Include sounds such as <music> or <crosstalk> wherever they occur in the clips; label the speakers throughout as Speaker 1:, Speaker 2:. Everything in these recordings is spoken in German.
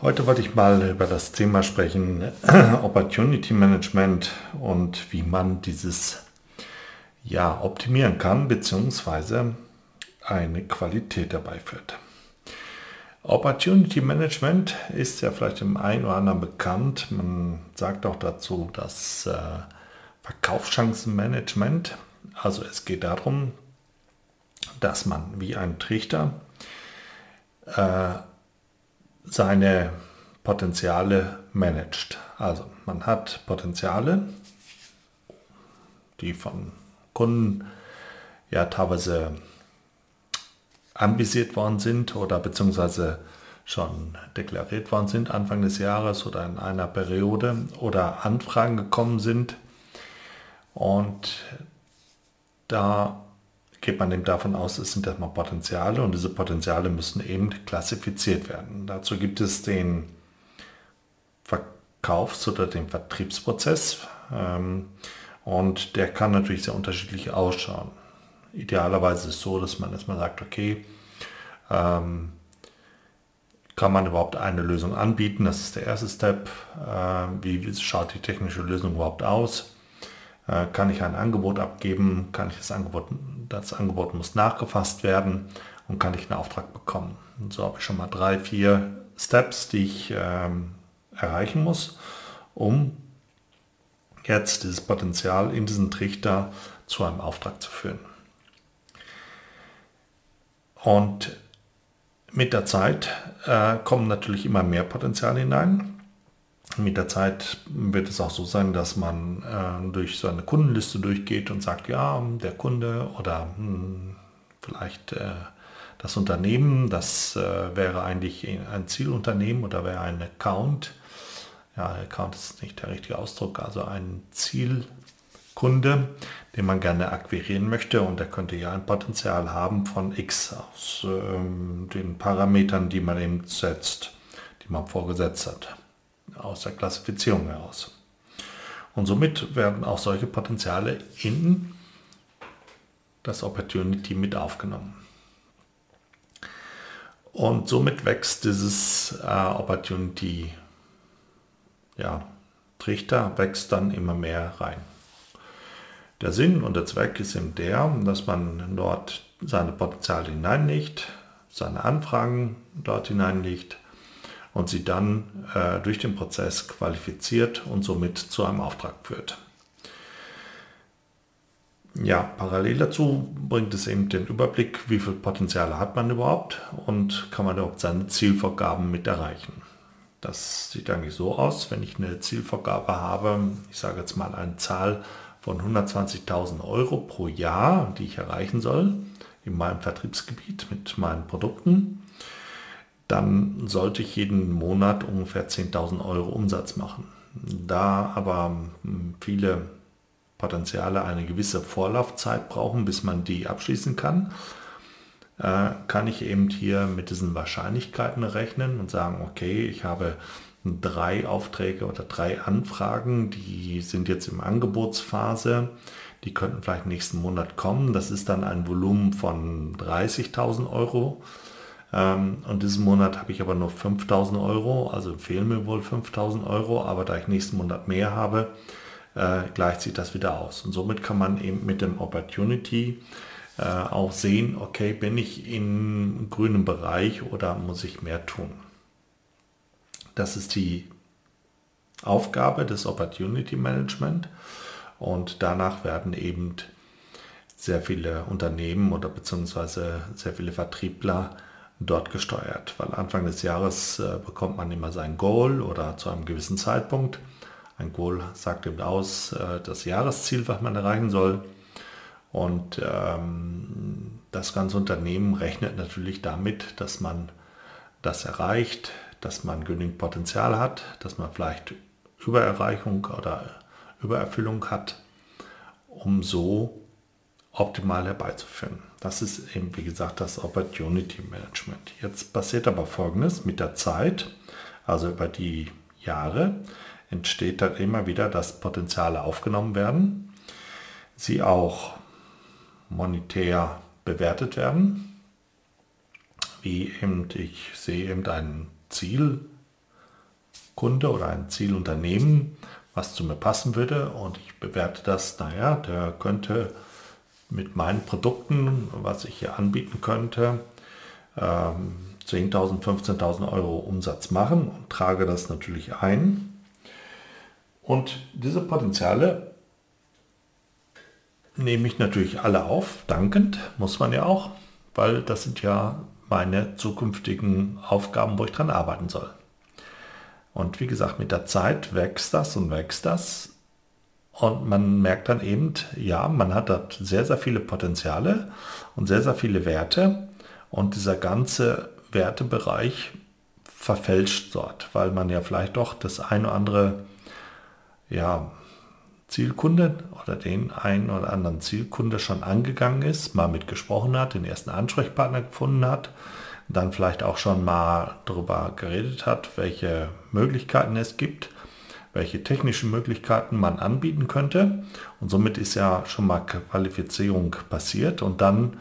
Speaker 1: Heute wollte ich mal über das Thema sprechen, <clears throat> Opportunity Management und wie man dieses ja optimieren kann, beziehungsweise eine Qualität dabei führt. Opportunity Management ist ja vielleicht dem einen oder anderen bekannt. Man sagt auch dazu das äh, Verkaufschancenmanagement. Also es geht darum, dass man wie ein Trichter äh, seine Potenziale managt. Also man hat Potenziale, die von Kunden ja teilweise anvisiert worden sind oder beziehungsweise schon deklariert worden sind Anfang des Jahres oder in einer Periode oder Anfragen gekommen sind. Und da geht man eben davon aus, es sind erstmal Potenziale und diese Potenziale müssen eben klassifiziert werden. Dazu gibt es den Verkaufs- oder den Vertriebsprozess ähm, und der kann natürlich sehr unterschiedlich ausschauen. Idealerweise ist es so, dass man erstmal sagt, okay, ähm, kann man überhaupt eine Lösung anbieten? Das ist der erste Step. Äh, wie schaut die technische Lösung überhaupt aus? Äh, kann ich ein Angebot abgeben? Kann ich das Angebot das Angebot muss nachgefasst werden und kann ich einen Auftrag bekommen. Und so habe ich schon mal drei, vier Steps, die ich ähm, erreichen muss, um jetzt dieses Potenzial in diesen Trichter zu einem Auftrag zu führen. Und mit der Zeit äh, kommen natürlich immer mehr Potenziale hinein. Mit der Zeit wird es auch so sein, dass man äh, durch so eine Kundenliste durchgeht und sagt, ja, der Kunde oder hm, vielleicht äh, das Unternehmen, das äh, wäre eigentlich ein Zielunternehmen oder wäre ein Account. Ja, Account ist nicht der richtige Ausdruck, also ein Zielkunde, den man gerne akquirieren möchte und der könnte ja ein Potenzial haben von X aus ähm, den Parametern, die man eben setzt, die man vorgesetzt hat aus der Klassifizierung heraus. Und somit werden auch solche Potenziale in das Opportunity mit aufgenommen. Und somit wächst dieses äh, Opportunity, ja, Trichter wächst dann immer mehr rein. Der Sinn und der Zweck ist eben der, dass man dort seine Potenziale hineinlegt, seine Anfragen dort hineinlegt und sie dann äh, durch den Prozess qualifiziert und somit zu einem Auftrag führt. Ja, parallel dazu bringt es eben den Überblick, wie viel Potenziale hat man überhaupt und kann man überhaupt seine Zielvorgaben mit erreichen. Das sieht eigentlich so aus, wenn ich eine Zielvorgabe habe, ich sage jetzt mal eine Zahl von 120.000 Euro pro Jahr, die ich erreichen soll in meinem Vertriebsgebiet mit meinen Produkten, dann sollte ich jeden Monat ungefähr 10.000 Euro Umsatz machen. Da aber hm, viele Potenziale eine gewisse Vorlaufzeit brauchen, bis man die abschließen kann, äh, kann ich eben hier mit diesen Wahrscheinlichkeiten rechnen und sagen, okay, ich habe drei Aufträge oder drei Anfragen, die sind jetzt im Angebotsphase, die könnten vielleicht nächsten Monat kommen. Das ist dann ein Volumen von 30.000 Euro und diesen Monat habe ich aber nur 5000 Euro, also fehlen mir wohl 5000 Euro, aber da ich nächsten Monat mehr habe, äh, gleicht sich das wieder aus. Und somit kann man eben mit dem Opportunity äh, auch sehen, okay, bin ich im grünen Bereich oder muss ich mehr tun. Das ist die Aufgabe des Opportunity Management und danach werden eben sehr viele Unternehmen oder beziehungsweise sehr viele Vertriebler dort gesteuert, weil Anfang des Jahres äh, bekommt man immer sein Goal oder zu einem gewissen Zeitpunkt. Ein Goal sagt eben aus äh, das Jahresziel, was man erreichen soll. Und ähm, das ganze Unternehmen rechnet natürlich damit, dass man das erreicht, dass man genügend Potenzial hat, dass man vielleicht Übererreichung oder Übererfüllung hat, um so optimal herbeizuführen. Das ist eben, wie gesagt, das Opportunity Management. Jetzt passiert aber Folgendes mit der Zeit, also über die Jahre, entsteht dann immer wieder, dass Potenziale aufgenommen werden, sie auch monetär bewertet werden, wie eben ich sehe eben einen Zielkunde oder ein Zielunternehmen, was zu mir passen würde und ich bewerte das, naja, der könnte mit meinen Produkten, was ich hier anbieten könnte, 10.000, 15.000 Euro Umsatz machen und trage das natürlich ein. Und diese Potenziale nehme ich natürlich alle auf, dankend, muss man ja auch, weil das sind ja meine zukünftigen Aufgaben, wo ich dran arbeiten soll. Und wie gesagt, mit der Zeit wächst das und wächst das. Und man merkt dann eben, ja, man hat dort sehr, sehr viele Potenziale und sehr, sehr viele Werte. Und dieser ganze Wertebereich verfälscht dort, weil man ja vielleicht doch das eine oder andere ja, Zielkunde oder den einen oder anderen Zielkunde schon angegangen ist, mal mitgesprochen hat, den ersten Ansprechpartner gefunden hat, dann vielleicht auch schon mal darüber geredet hat, welche Möglichkeiten es gibt welche technischen Möglichkeiten man anbieten könnte. Und somit ist ja schon mal Qualifizierung passiert und dann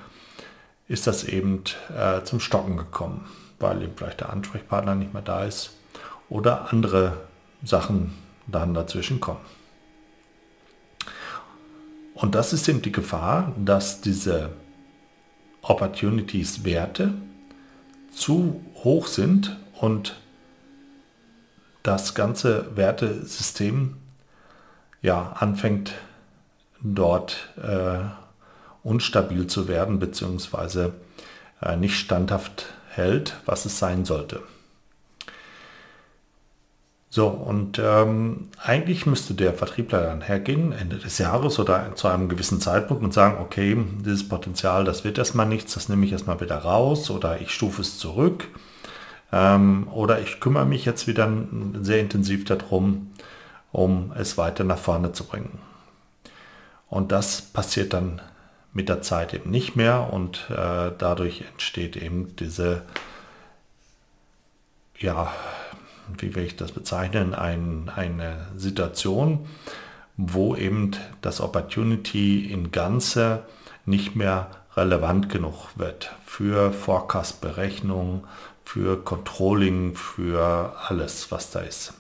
Speaker 1: ist das eben äh, zum Stocken gekommen, weil eben vielleicht der Ansprechpartner nicht mehr da ist oder andere Sachen dann dazwischen kommen. Und das ist eben die Gefahr, dass diese Opportunities Werte zu hoch sind und das ganze Wertesystem ja, anfängt dort äh, unstabil zu werden, beziehungsweise äh, nicht standhaft hält, was es sein sollte. So, und ähm, eigentlich müsste der Vertriebler dann hergehen, Ende des Jahres oder zu einem gewissen Zeitpunkt und sagen, okay, dieses Potenzial, das wird erstmal nichts, das nehme ich erstmal wieder raus oder ich stufe es zurück ähm, oder ich kümmere mich jetzt wieder sehr intensiv darum, um es weiter nach vorne zu bringen. Und das passiert dann mit der Zeit eben nicht mehr und äh, dadurch entsteht eben diese, ja, wie will ich das bezeichnen, ein, eine Situation, wo eben das Opportunity in Ganze nicht mehr relevant genug wird für Forecast-Berechnung, für Controlling, für alles, was da ist.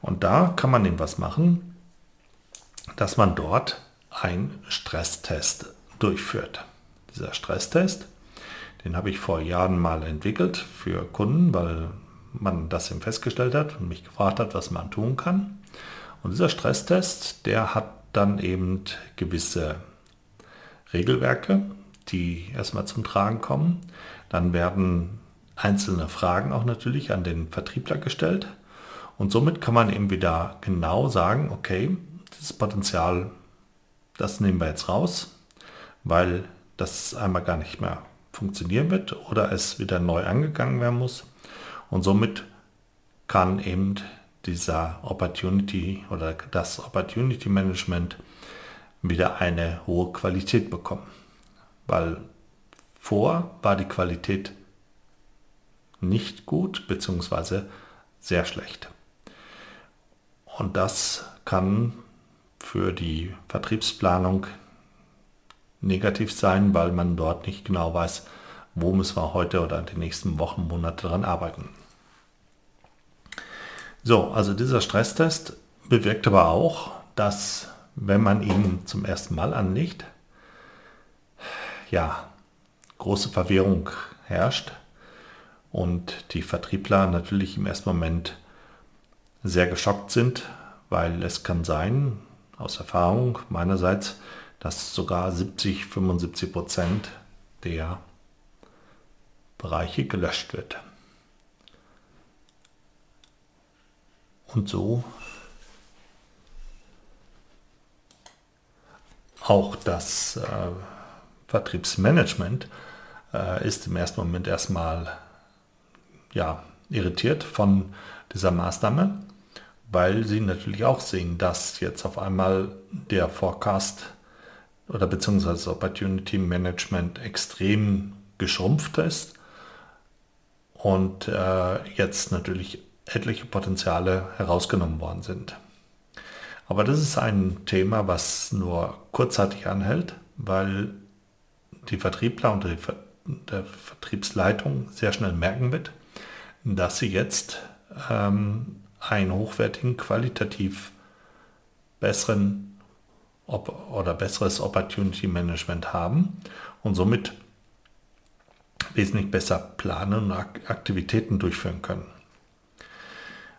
Speaker 1: Und da kann man eben was machen, dass man dort einen Stresstest durchführt. Dieser Stresstest, den habe ich vor Jahren mal entwickelt für Kunden, weil man das eben festgestellt hat und mich gefragt hat, was man tun kann. Und dieser Stresstest, der hat dann eben gewisse Regelwerke, die erstmal zum Tragen kommen. Dann werden einzelne Fragen auch natürlich an den Vertriebler gestellt. Und somit kann man eben wieder genau sagen, okay, dieses Potenzial, das nehmen wir jetzt raus, weil das einmal gar nicht mehr funktionieren wird oder es wieder neu angegangen werden muss. Und somit kann eben dieser Opportunity oder das Opportunity Management wieder eine hohe Qualität bekommen. Weil vor war die Qualität nicht gut bzw. sehr schlecht. Und das kann für die Vertriebsplanung negativ sein, weil man dort nicht genau weiß, wo müssen wir heute oder die nächsten Wochen, Monate daran arbeiten. So, also dieser Stresstest bewirkt aber auch, dass wenn man ihn zum ersten Mal anlegt, ja, große Verwirrung herrscht und die Vertriebler natürlich im ersten Moment sehr geschockt sind, weil es kann sein, aus Erfahrung meinerseits, dass sogar 70, 75 Prozent der Bereiche gelöscht wird. Und so auch das äh, Vertriebsmanagement äh, ist im ersten Moment erstmal ja, irritiert von dieser Maßnahme, weil sie natürlich auch sehen, dass jetzt auf einmal der Forecast oder beziehungsweise Opportunity Management extrem geschrumpft ist und äh, jetzt natürlich etliche Potenziale herausgenommen worden sind. Aber das ist ein Thema, was nur kurzzeitig anhält, weil die Vertriebler und die der Vertriebsleitung sehr schnell merken wird, dass sie jetzt ähm, einen hochwertigen, qualitativ besseren oder besseres Opportunity Management haben und somit wesentlich besser planen und Aktivitäten durchführen können.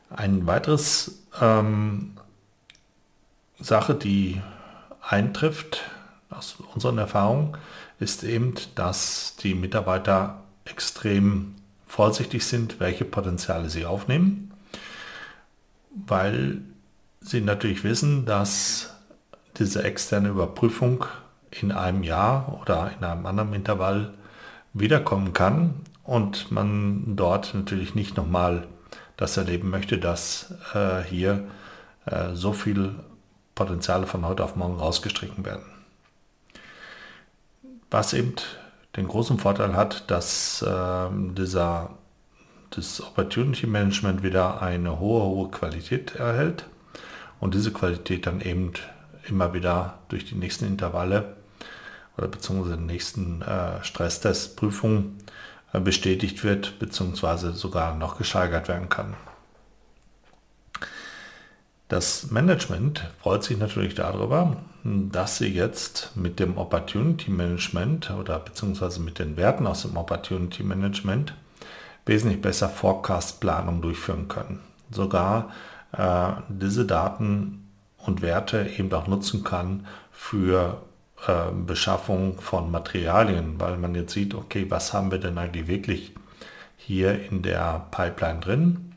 Speaker 1: Ein weiteres ähm, Sache, die eintrifft aus unseren Erfahrungen, ist eben, dass die Mitarbeiter extrem vorsichtig sind, welche Potenziale sie aufnehmen, weil sie natürlich wissen, dass diese externe Überprüfung in einem Jahr oder in einem anderen Intervall wiederkommen kann und man dort natürlich nicht nochmal das erleben möchte, dass äh, hier äh, so viel Potenziale von heute auf morgen rausgestrichen werden. Was eben den großen Vorteil hat, dass äh, dieser, das Opportunity Management wieder eine hohe, hohe Qualität erhält und diese Qualität dann eben immer wieder durch die nächsten Intervalle oder beziehungsweise nächsten äh, Stresstestprüfungen äh, bestätigt wird, beziehungsweise sogar noch gesteigert werden kann. Das Management freut sich natürlich darüber, dass sie jetzt mit dem Opportunity Management oder beziehungsweise mit den Werten aus dem Opportunity Management wesentlich besser Forecast-Planung durchführen können. Sogar äh, diese Daten und Werte eben auch nutzen kann für äh, Beschaffung von Materialien, weil man jetzt sieht, okay, was haben wir denn eigentlich wirklich hier in der Pipeline drin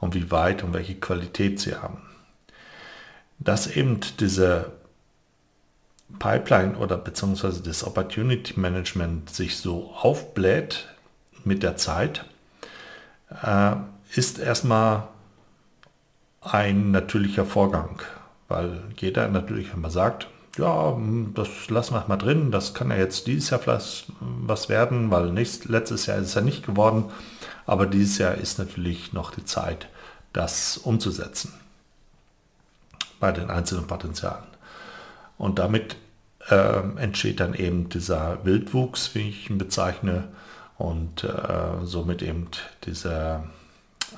Speaker 1: und wie weit und welche Qualität sie haben. Dass eben diese Pipeline oder beziehungsweise das Opportunity Management sich so aufbläht mit der Zeit, äh, ist erstmal ein natürlicher Vorgang, weil jeder natürlich immer sagt, ja, das lassen wir mal drin, das kann ja jetzt dieses Jahr vielleicht was werden, weil nächst, letztes Jahr ist es ja nicht geworden, aber dieses Jahr ist natürlich noch die Zeit, das umzusetzen bei den einzelnen Potenzialen. Und damit äh, entsteht dann eben dieser Wildwuchs, wie ich ihn bezeichne, und äh, somit eben diese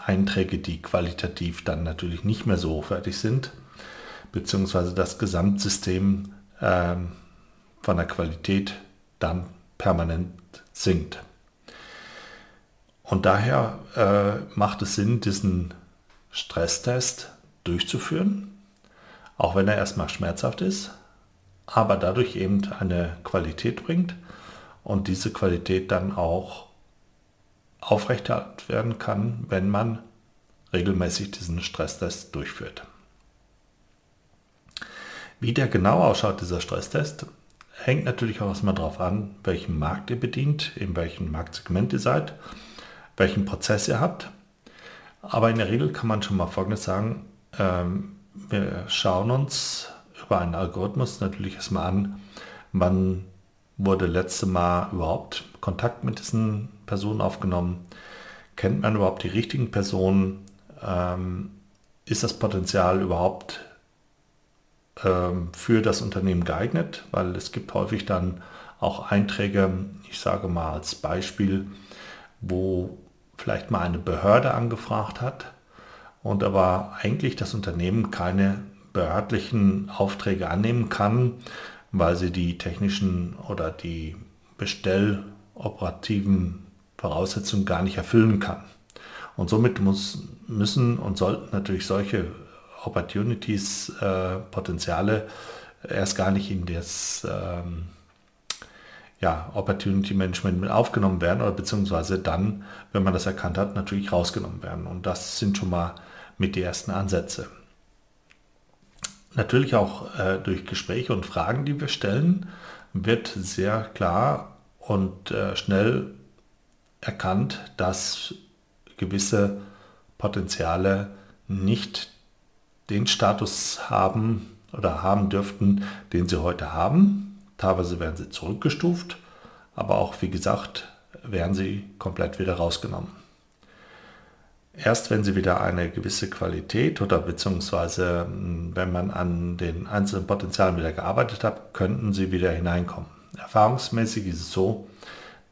Speaker 1: Einträge, die qualitativ dann natürlich nicht mehr so hochwertig sind, beziehungsweise das Gesamtsystem äh, von der Qualität dann permanent sinkt. Und daher äh, macht es Sinn, diesen Stresstest durchzuführen, auch wenn er erstmal schmerzhaft ist, aber dadurch eben eine Qualität bringt und diese Qualität dann auch aufrechterhalten werden kann, wenn man regelmäßig diesen Stresstest durchführt. Wie der genau ausschaut, dieser Stresstest, hängt natürlich auch erstmal darauf an, welchen Markt ihr bedient, in welchem Marktsegment ihr seid, welchen Prozess ihr habt. Aber in der Regel kann man schon mal Folgendes sagen. Ähm, wir schauen uns über einen Algorithmus natürlich erstmal an, wann wurde letzte Mal überhaupt Kontakt mit diesen Personen aufgenommen, kennt man überhaupt die richtigen Personen, ähm, ist das Potenzial überhaupt ähm, für das Unternehmen geeignet, weil es gibt häufig dann auch Einträge, ich sage mal als Beispiel, wo vielleicht mal eine Behörde angefragt hat und aber eigentlich das Unternehmen keine behördlichen Aufträge annehmen kann, weil sie die technischen oder die bestelloperativen Voraussetzungen gar nicht erfüllen kann. Und somit muss, müssen und sollten natürlich solche Opportunities, äh, Potenziale erst gar nicht in das ähm, ja, Opportunity Management mit aufgenommen werden oder beziehungsweise dann, wenn man das erkannt hat, natürlich rausgenommen werden. Und das sind schon mal mit die ersten Ansätze. Natürlich auch äh, durch Gespräche und Fragen, die wir stellen, wird sehr klar und äh, schnell erkannt, dass gewisse Potenziale nicht den Status haben oder haben dürften, den sie heute haben. Teilweise werden sie zurückgestuft, aber auch, wie gesagt, werden sie komplett wieder rausgenommen. Erst wenn sie wieder eine gewisse Qualität oder beziehungsweise hm, wenn man an den einzelnen Potenzialen wieder gearbeitet hat, könnten sie wieder hineinkommen. Erfahrungsmäßig ist es so,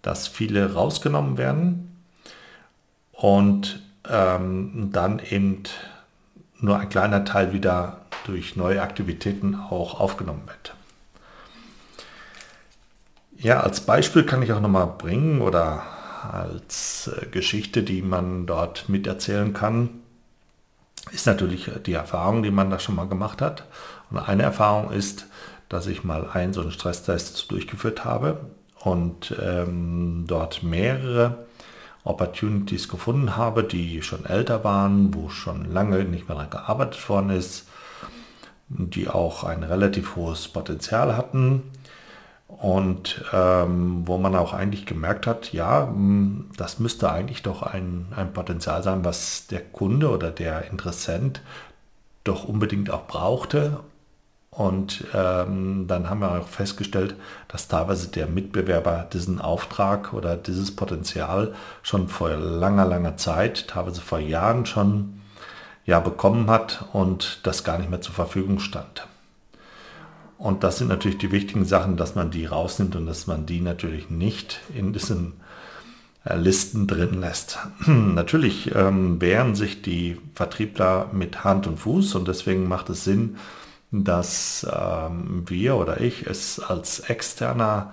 Speaker 1: dass viele rausgenommen werden und ähm, dann eben nur ein kleiner Teil wieder durch neue Aktivitäten auch aufgenommen wird. Ja, als Beispiel kann ich auch nochmal bringen oder als äh, Geschichte, die man dort miterzählen kann, ist natürlich die Erfahrung, die man da schon mal gemacht hat. Und eine Erfahrung ist, dass ich mal einen so einen Stresstest durchgeführt habe und ähm, dort mehrere Opportunities gefunden habe, die schon älter waren, wo schon lange nicht mehr daran gearbeitet worden ist, die auch ein relativ hohes Potenzial hatten und ähm, wo man auch eigentlich gemerkt hat, ja, hm, das müsste eigentlich doch ein, ein Potenzial sein, was der Kunde oder der Interessent doch unbedingt auch brauchte. Und ähm, dann haben wir auch festgestellt, dass teilweise der Mitbewerber diesen Auftrag oder dieses Potenzial schon vor langer, langer Zeit, teilweise vor Jahren schon ja, bekommen hat und das gar nicht mehr zur Verfügung stand. Und das sind natürlich die wichtigen Sachen, dass man die rausnimmt und dass man die natürlich nicht in diesen äh, Listen drin lässt. <clears throat> natürlich ähm, wehren sich die Vertriebler mit Hand und Fuß und deswegen macht es Sinn, dass ähm, wir oder ich es als externer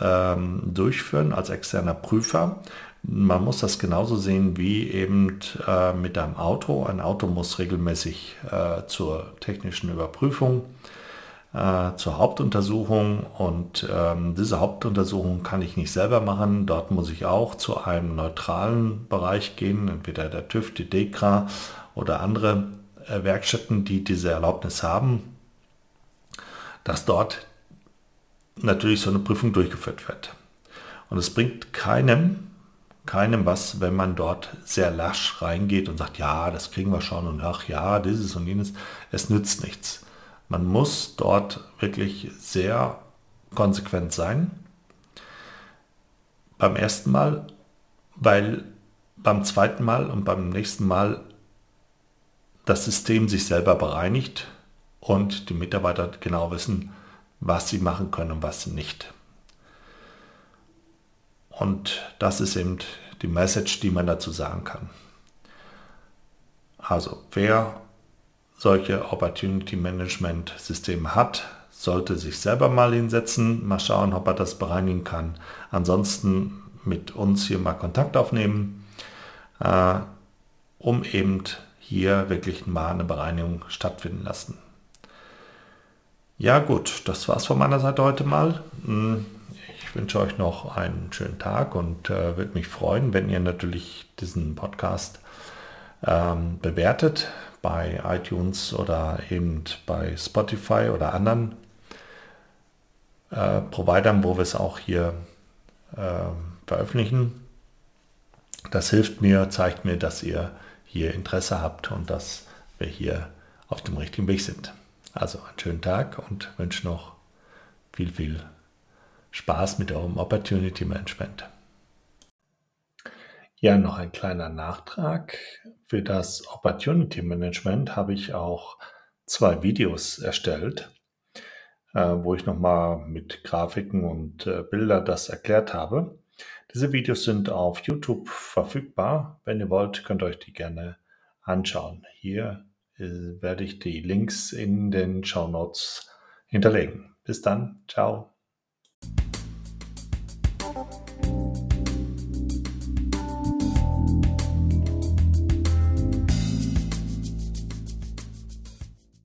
Speaker 1: ähm, durchführen, als externer Prüfer. Man muss das genauso sehen wie eben äh, mit einem Auto. Ein Auto muss regelmäßig äh, zur technischen Überprüfung äh, zur Hauptuntersuchung und ähm, diese Hauptuntersuchung kann ich nicht selber machen. Dort muss ich auch zu einem neutralen Bereich gehen, entweder der TÜV, die DEKRA oder andere äh, Werkstätten, die diese Erlaubnis haben, dass dort natürlich so eine Prüfung durchgeführt wird. Und es bringt keinem, keinem was, wenn man dort sehr lasch reingeht und sagt, ja, das kriegen wir schon und ach ja, dieses und jenes. Es nützt nichts. Man muss dort wirklich sehr konsequent sein. Beim ersten Mal, weil beim zweiten Mal und beim nächsten Mal das System sich selber bereinigt und die Mitarbeiter genau wissen, was sie machen können und was nicht. Und das ist eben die Message, die man dazu sagen kann. Also wer solche Opportunity Management Systeme hat, sollte sich selber mal hinsetzen, mal schauen, ob er das bereinigen kann. Ansonsten mit uns hier mal Kontakt aufnehmen, äh, um eben hier wirklich mal eine Bereinigung stattfinden lassen. Ja gut, das war's von meiner Seite heute mal. Hm, ich wünsche euch noch einen schönen Tag und äh, würde mich freuen, wenn ihr natürlich diesen Podcast ähm, bewertet bei iTunes oder eben bei Spotify oder anderen äh, Providern, wo wir es auch hier äh, veröffentlichen. Das hilft mir, zeigt mir, dass ihr hier Interesse habt und dass wir hier auf dem richtigen Weg sind. Also einen schönen Tag und wünsche noch viel, viel Spaß mit eurem Opportunity Management. Ja, noch ein kleiner Nachtrag. Für das Opportunity Management habe ich auch zwei Videos erstellt, äh, wo ich nochmal mit Grafiken und äh, Bilder das erklärt habe. Diese Videos sind auf YouTube verfügbar. Wenn ihr wollt, könnt ihr euch die gerne anschauen. Hier äh, werde ich die Links in den Show Notes hinterlegen. Bis dann. Ciao.